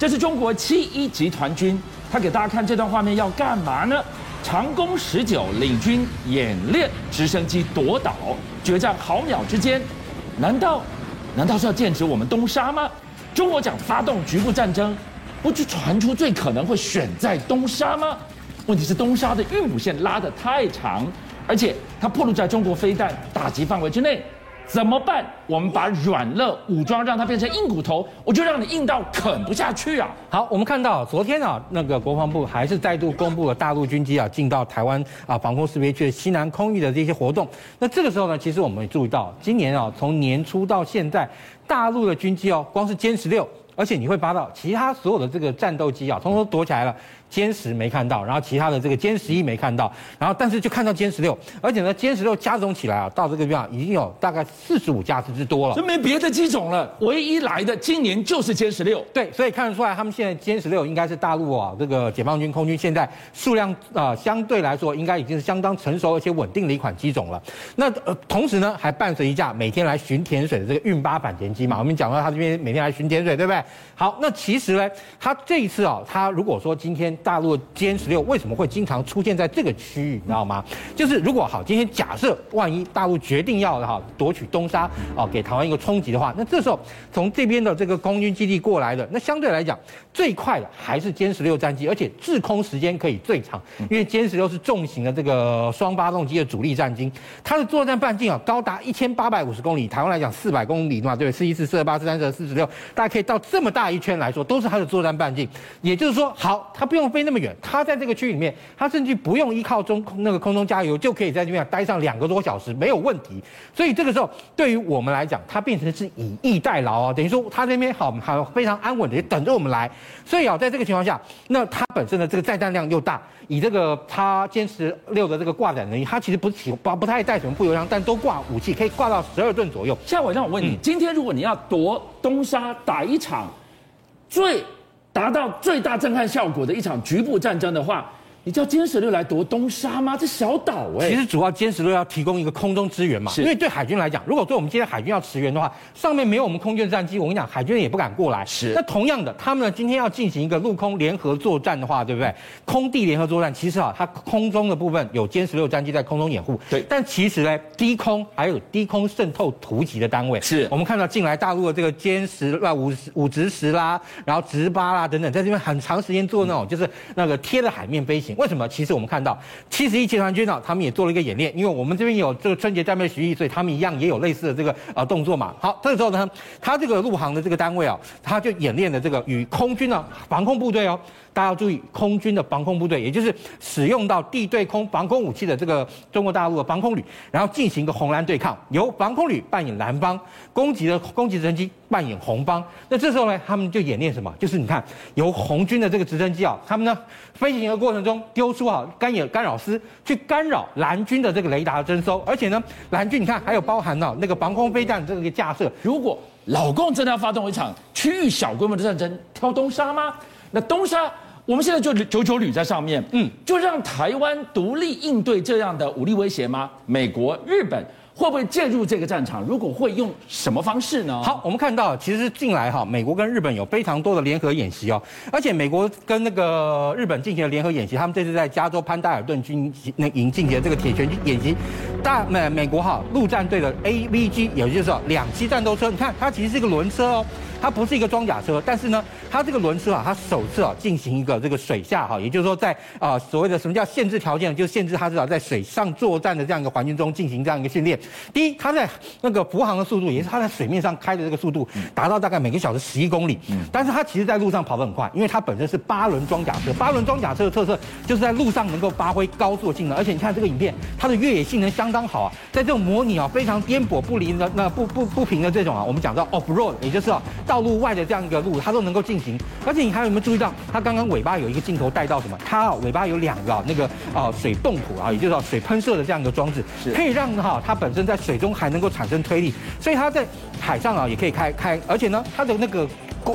这是中国七一集团军，他给大家看这段画面要干嘛呢？长弓十九领军演练直升机夺岛，决战毫秒之间，难道难道是要剑指我们东沙吗？中国讲发动局部战争，不就传出最可能会选在东沙吗？问题是东沙的运补线拉得太长，而且它暴露在中国飞弹打击范围之内。怎么办？我们把软肋武装让它变成硬骨头，我就让你硬到啃不下去啊！好，我们看到昨天啊，那个国防部还是再度公布了大陆军机啊进到台湾啊防空识别区的西南空域的这些活动。那这个时候呢，其实我们也注意到，今年啊从年初到现在，大陆的军机哦，光是歼十六，而且你会发到其他所有的这个战斗机啊，通通躲起来了。歼十没看到，然后其他的这个歼十一没看到，然后但是就看到歼十六，而且呢，歼十六加总起来啊，到这个地方已经有大概四十五架次之多了，就没别的机种了，唯一来的今年就是歼十六。对，所以看得出来，他们现在歼十六应该是大陆啊这个解放军空军现在数量啊、呃、相对来说应该已经是相当成熟而且稳定的一款机种了。那呃同时呢，还伴随一架每天来巡甜水的这个运八反潜机嘛，我们讲到他这边每天来巡甜水，对不对？好，那其实呢，他这一次啊，他如果说今天大陆的歼十六为什么会经常出现在这个区域，你知道吗？就是如果好，今天假设万一大陆决定要哈夺取东沙啊，给台湾一个冲击的话，那这时候从这边的这个空军基地过来的，那相对来讲最快的还是歼十六战机，而且滞空时间可以最长，因为歼十六是重型的这个双发动机的主力战机，它的作战半径啊高达一千八百五十公里，台湾来讲四百公里嘛，对不对？四一四、四二八、四三四、四十六，大家可以到这么大一圈来说，都是它的作战半径。也就是说，好，它不用飞那么远，它在这个区域里面，它甚至不用依靠中那个空中加油，就可以在这边待上两个多小时，没有问题。所以这个时候，对于我们来讲，它变成是以逸待劳啊，等于说它这边好，好非常安稳的等着我们来。所以啊，在这个情况下，那它本身的这个载弹量又大，以这个它歼十六的这个挂载能力，它其实不起不不太带什么副油箱，但都挂武器，可以挂到十二吨左右。现在我让我问你，嗯、今天如果你要夺东沙，打一场最达到最大震撼效果的一场局部战争的话，你叫歼十六来夺东沙吗？这小岛哎、欸，其实主要歼十六要提供一个空中支援嘛。因为对海军来讲，如果说我们今天海军要驰援的话，上面没有我们空军战机，我跟你讲，海军也不敢过来。是。那同样的，他们呢今天要进行一个陆空联合作战的话，对不对？空地联合作战，其实啊，它空中的部分有歼十六战机在空中掩护。对。但其实呢，低空还有低空渗透突击的单位。是。我们看到进来大陆的这个歼十啊五五直十啦，然后直八啦等等，在这边很长时间做那种就是那个贴着海面飞行。为什么？其实我们看到七十一集团军呢，他们也做了一个演练，因为我们这边有这个春节战备学艺，所以他们一样也有类似的这个呃动作嘛。好，这个时候呢，他这个陆航的这个单位啊，他就演练了这个与空军的防空部队哦。大家要注意，空军的防空部队，也就是使用到地对空防空武器的这个中国大陆的防空旅，然后进行一个红蓝对抗，由防空旅扮演蓝方，攻击的攻击直升机扮演红方。那这时候呢，他们就演练什么？就是你看，由红军的这个直升机啊，他们呢飞行的过程中丢出好干扰干扰丝，去干扰蓝军的这个雷达侦收，而且呢，蓝军你看还有包含了那个防空飞弹这个架设。如果老共真的要发动一场区域小规模的战争，挑东沙吗？那东沙，我们现在就九九旅在上面，嗯，就让台湾独立应对这样的武力威胁吗？美国、日本会不会介入这个战场？如果会，用什么方式呢？好，我们看到其实近来哈，美国跟日本有非常多的联合演习哦，而且美国跟那个日本进行了联合演习，他们这次在加州潘达尔顿军那营进行这个铁拳演习，大美美国哈陆战队的 AVG，也就是说两栖战斗车，你看它其实是一个轮车哦。它不是一个装甲车，但是呢，它这个轮车啊，它首次啊进行一个这个水下哈，也就是说在啊所谓的什么叫限制条件，就是限制它至少在水上作战的这样一个环境中进行这样一个训练。第一，它在那个浮航的速度，也是它在水面上开的这个速度，达到大概每个小时十一公里。但是它其实在路上跑得很快，因为它本身是八轮装甲车。八轮装甲车的特色就是在路上能够发挥高速性能，而且你看这个影片，它的越野性能相当好啊，在这种模拟啊非常颠簸不灵的那不不不平的这种啊，我们讲到 off road，也就是啊。道路外的这样一个路，它都能够进行，而且你还有没有注意到，它刚刚尾巴有一个镜头带到什么？它尾巴有两个、啊、那个啊水泵浦啊，也就是说水喷射的这样一个装置，可以让哈它本身在水中还能够产生推力，所以它在海上啊也可以开开，而且呢它的那个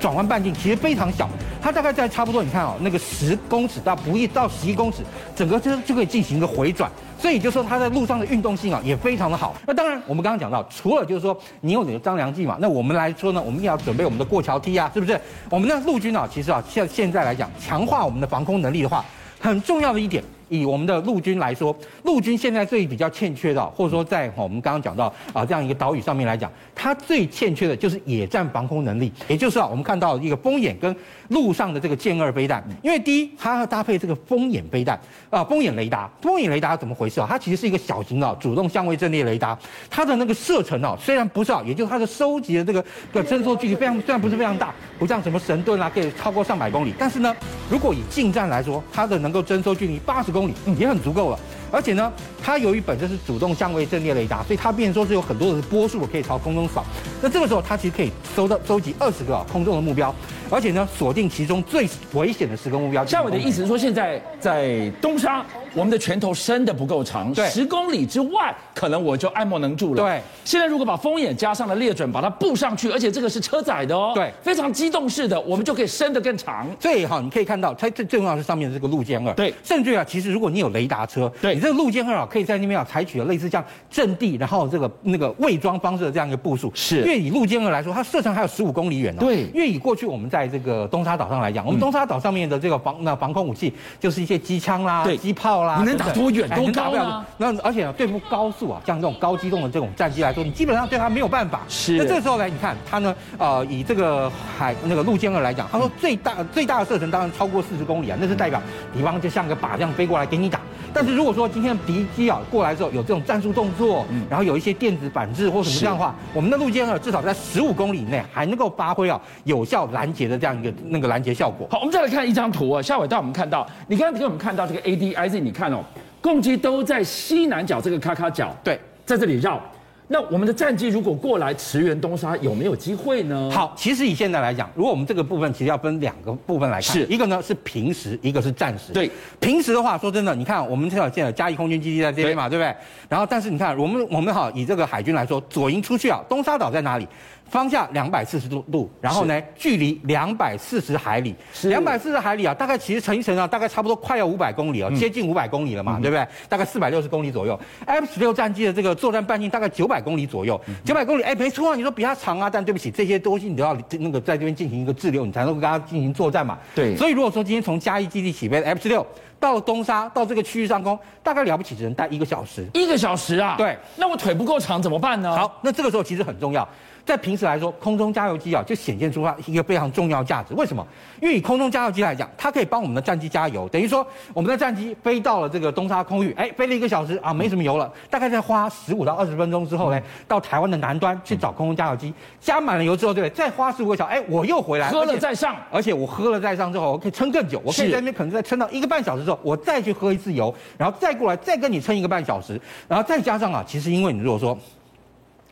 转弯半径其实非常小。它大概在差不多你看哦，那个十公尺到不一到十一公尺，整个车就可以进行一个回转。所以就说它在路上的运动性啊也非常的好。那当然，我们刚刚讲到，除了就是说你有你的张良计嘛，那我们来说呢，我们也要准备我们的过桥梯啊，是不是？我们的陆军啊，其实啊，像现在来讲，强化我们的防空能力的话，很重要的一点。以我们的陆军来说，陆军现在最比较欠缺的，或者说在我们刚刚讲到啊这样一个岛屿上面来讲，它最欠缺的就是野战防空能力，也就是啊我们看到一个风眼跟陆上的这个剑二飞弹，因为第一它要搭配这个风眼飞弹啊风眼雷达，风眼雷达怎么回事啊？它其实是一个小型的主动相位阵列雷达，它的那个射程啊虽然不是啊，也就是它的收集的这个的侦测距离非常虽然不是非常大，不像什么神盾啊可以超过上百公里，但是呢，如果以近战来说，它的能够侦收距离八十公里，嗯，也很足够了。而且呢，它由于本身是主动相位阵列雷达，所以它变说是有很多的波束可以朝空中扫。那这个时候，它其实可以收到收集二十个空中的目标，而且呢，锁定其中最危险的十个目标。夏伟的意思是说，现在在东沙。我们的拳头伸的不够长，对，十公里之外可能我就爱莫能助了。对，现在如果把风眼加上了猎准，把它布上去，而且这个是车载的哦，对，非常机动式的，我们就可以伸得更长。所以哈，你可以看到它最最重要是上面的这个陆剑二，对，甚至啊，其实如果你有雷达车，对，你这个陆剑二啊，可以在那边啊采取了类似这样阵地，然后这个那个伪装方式的这样一个部署。是，因为以陆剑二来说，它射程还有十五公里远呢。对，因为以过去我们在这个东沙岛上来讲，我们东沙岛上面的这个防那防空武器就是一些机枪啦、对，机炮啦，你能打多远？多高啊？那而且呢，对付高速啊，像这种高机动的这种战机来说，你基本上对它没有办法。是。那这时候呢，你看它呢，呃，以这个海那个陆歼二来讲，他说最大最大的射程当然超过四十公里啊，那是代表敌方就像个靶这样飞过来给你打。但是如果说今天敌机啊过来之后有这种战术动作，嗯，然后有一些电子反制或什么这样的话，我们的陆剑二至少在十五公里以内还能够发挥啊有效拦截的这样一个那个拦截效果。好，我们再来看一张图啊，夏伟带我们看到，你刚刚给我们看到这个 ADIZ，你看哦。攻击都在西南角这个咔咔角，对，在这里绕。那我们的战机如果过来驰援东沙，有没有机会呢？好，其实以现在来讲，如果我们这个部分其实要分两个部分来看，是一个呢是平时，一个是战时。对，平时的话，说真的，你看我们现在现在嘉义空军基地在这边嘛，对，对不对？然后，但是你看我们我们好以这个海军来说，左营出去啊，东沙岛在哪里？方向两百四十度度，然后呢，距离两百四十海里，两百四十海里啊，大概其实乘一乘啊，大概差不多快要五百公里了，接近五百公里了嘛，嗯、对不对？大概四百六十公里左右。F 十六战机的这个作战半径大概九百公里左右，九百公里，哎，没错啊，你说比它长啊，但对不起，这些东西你都要那个在这边进行一个滞留，你才能够跟它进行作战嘛。对。所以如果说今天从嘉义基地起飞的 F 十六到了东沙到这个区域上空，大概了不起只能待一个小时。一个小时啊？对。那我腿不够长怎么办呢？好，那这个时候其实很重要。在平时来说，空中加油机啊，就显现出它一个非常重要价值。为什么？因为以空中加油机来讲，它可以帮我们的战机加油。等于说，我们的战机飞到了这个东沙空域，哎，飞了一个小时啊，没什么油了，大概再花十五到二十分钟之后呢，到台湾的南端去找空中加油机，加满了油之后，对不对？再花十五个小时，哎，我又回来，喝了再上，而且我喝了再上之后，我可以撑更久，我可以在那边可能再撑到一个半小时之后，我再去喝一次油，然后再过来再跟你撑一个半小时，然后再加上啊，其实因为你如果说。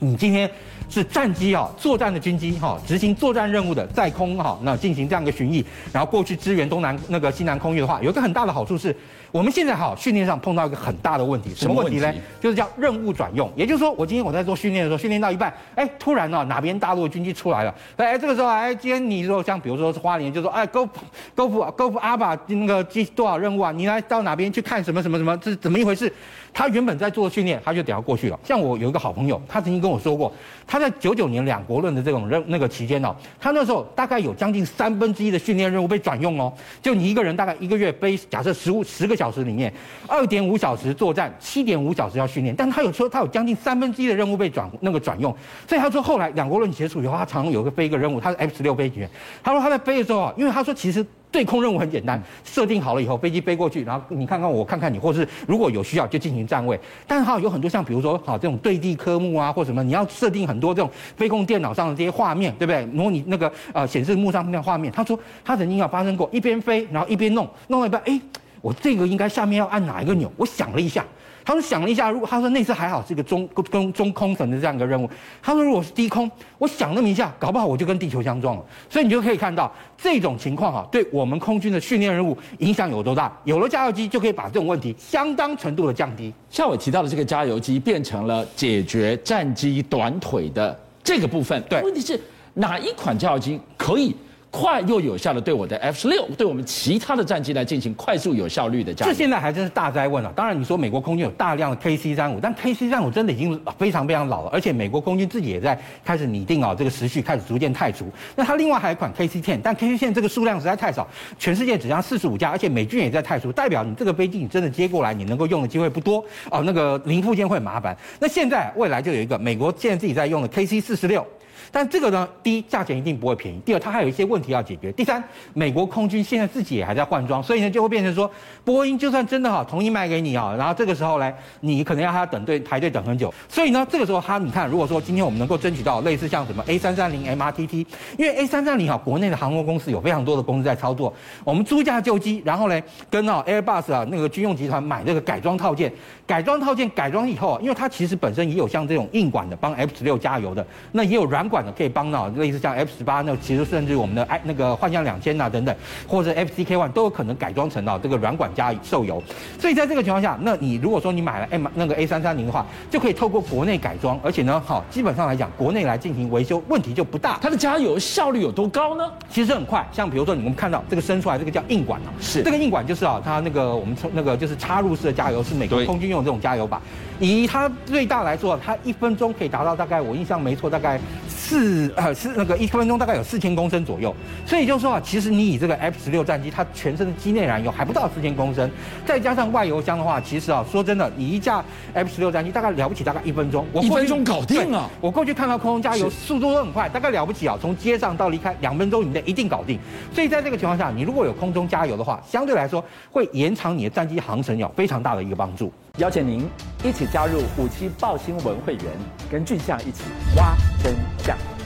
你今天是战机啊，作战的军机哈，执行作战任务的在空哈，那进行这样一个巡弋，然后过去支援东南那个西南空域的话，有一个很大的好处是。我们现在哈训练上碰到一个很大的问题，什么问题呢？就是叫任务转用。也就是说，我今天我在做训练的时候，训练到一半，哎，突然呢哪边大陆的军机出来了，哎，这个时候哎，今天你说像比如说是花莲，就说哎 Golf Golf 阿巴那个机多少任务啊？你来到哪边去看什么什么什么？这是怎么一回事？他原本在做训练，他就等要过去了。像我有一个好朋友，他曾经跟我说过，他在九九年两国论的这种任那个期间哦，他那时候大概有将近三分之一的训练任务被转用哦，就你一个人大概一个月飞，假设十五十个小时里面。二点五小时作战，七点五小时要训练，但他有说他有将近三分之一的任务被转那个转用，所以他说后来两国论结束以后，他常常有个飞一个任务，他是 F 十六飞行员，他说他在飞的时候啊，因为他说其实对空任务很简单，设定好了以后，飞机飞过去，然后你看看我看看你，或是如果有需要就进行站位，但是哈有很多像比如说好这种对地科目啊或什么，你要设定很多这种飞控电脑上的这些画面，对不对？模拟那个呃显示幕上那画面，他说他曾经要发生过一边飞然后一边弄弄了一半，哎。我这个应该下面要按哪一个钮？我想了一下，他说想了一下，如果他说那次还好是一个中中中空层的这样一个任务，他说如果是低空，我想那么一下，搞不好我就跟地球相撞了。所以你就可以看到这种情况哈，对我们空军的训练任务影响有多大？有了加油机就可以把这种问题相当程度的降低。像我提到的这个加油机变成了解决战机短腿 的这个部分。对，问题是哪一款加油机可以？快又有效的对我的 F 十六，对我们其他的战机来进行快速有效率的加油。这现在还真是大哉问了。当然你说美国空军有大量的 KC 三五，但 KC 三五真的已经非常非常老了，而且美国空军自己也在开始拟定啊这个时序开始逐渐汰除。那它另外还有一款 KC 10，但 KC 10这个数量实在太少，全世界只剩四十五架，而且美军也在汰除，代表你这个飞机你真的接过来你能够用的机会不多哦，那个零附件会麻烦。那现在未来就有一个美国现在自己在用的 KC 四十六。但这个呢，第一，价钱一定不会便宜；第二，它还有一些问题要解决；第三，美国空军现在自己也还在换装，所以呢，就会变成说，波音就算真的哈同意卖给你啊，然后这个时候呢，你可能要他等队排队等很久。所以呢，这个时候他你看，如果说今天我们能够争取到类似像什么 A 三三零 MRTT，因为 A 三三零哈，国内的航空公司有非常多的公司在操作，我们租架旧机，然后呢，跟啊 Airbus 啊那个军用集团买这个改装套件，改装套件改装以后，因为它其实本身也有像这种硬管的帮 F 十六加油的，那也有软管的可以帮到。类似像 F 十八那其实甚至于我们的 i 那个幻象两千呐等等，或者 FCK one 都有可能改装成到这个软管加受油。所以在这个情况下，那你如果说你买了 M 那个 A 三三零的话，就可以透过国内改装，而且呢，好基本上来讲，国内来进行维修问题就不大。它的加油效率有多高呢？其实很快，像比如说你们看到这个伸出来这个叫硬管啊，是这个硬管就是啊，它那个我们从那个就是插入式的加油，是美国空军用这种加油把。以它最大来说，它一分钟可以达到大概我印象没错，大概四呃是那个一分钟大概有四千公升左右。所以就是说啊，其实你以这个 F 十六战机，它全身的机内燃油还不到四千公升，再加上外油箱的话，其实啊说真的，你一架 F 十六战机大概了不起，大概一分钟，我一分钟搞定啊！我过去看到空中加油速度都很快，大概了不起啊，从街上到离开两分钟以内一定搞定。所以在这个情况下，你如果有空中加油的话，相对来说会延长你的战机航程，有非常大的一个帮助。邀请您一起加入五七报新闻会员，跟俊相一起挖真相。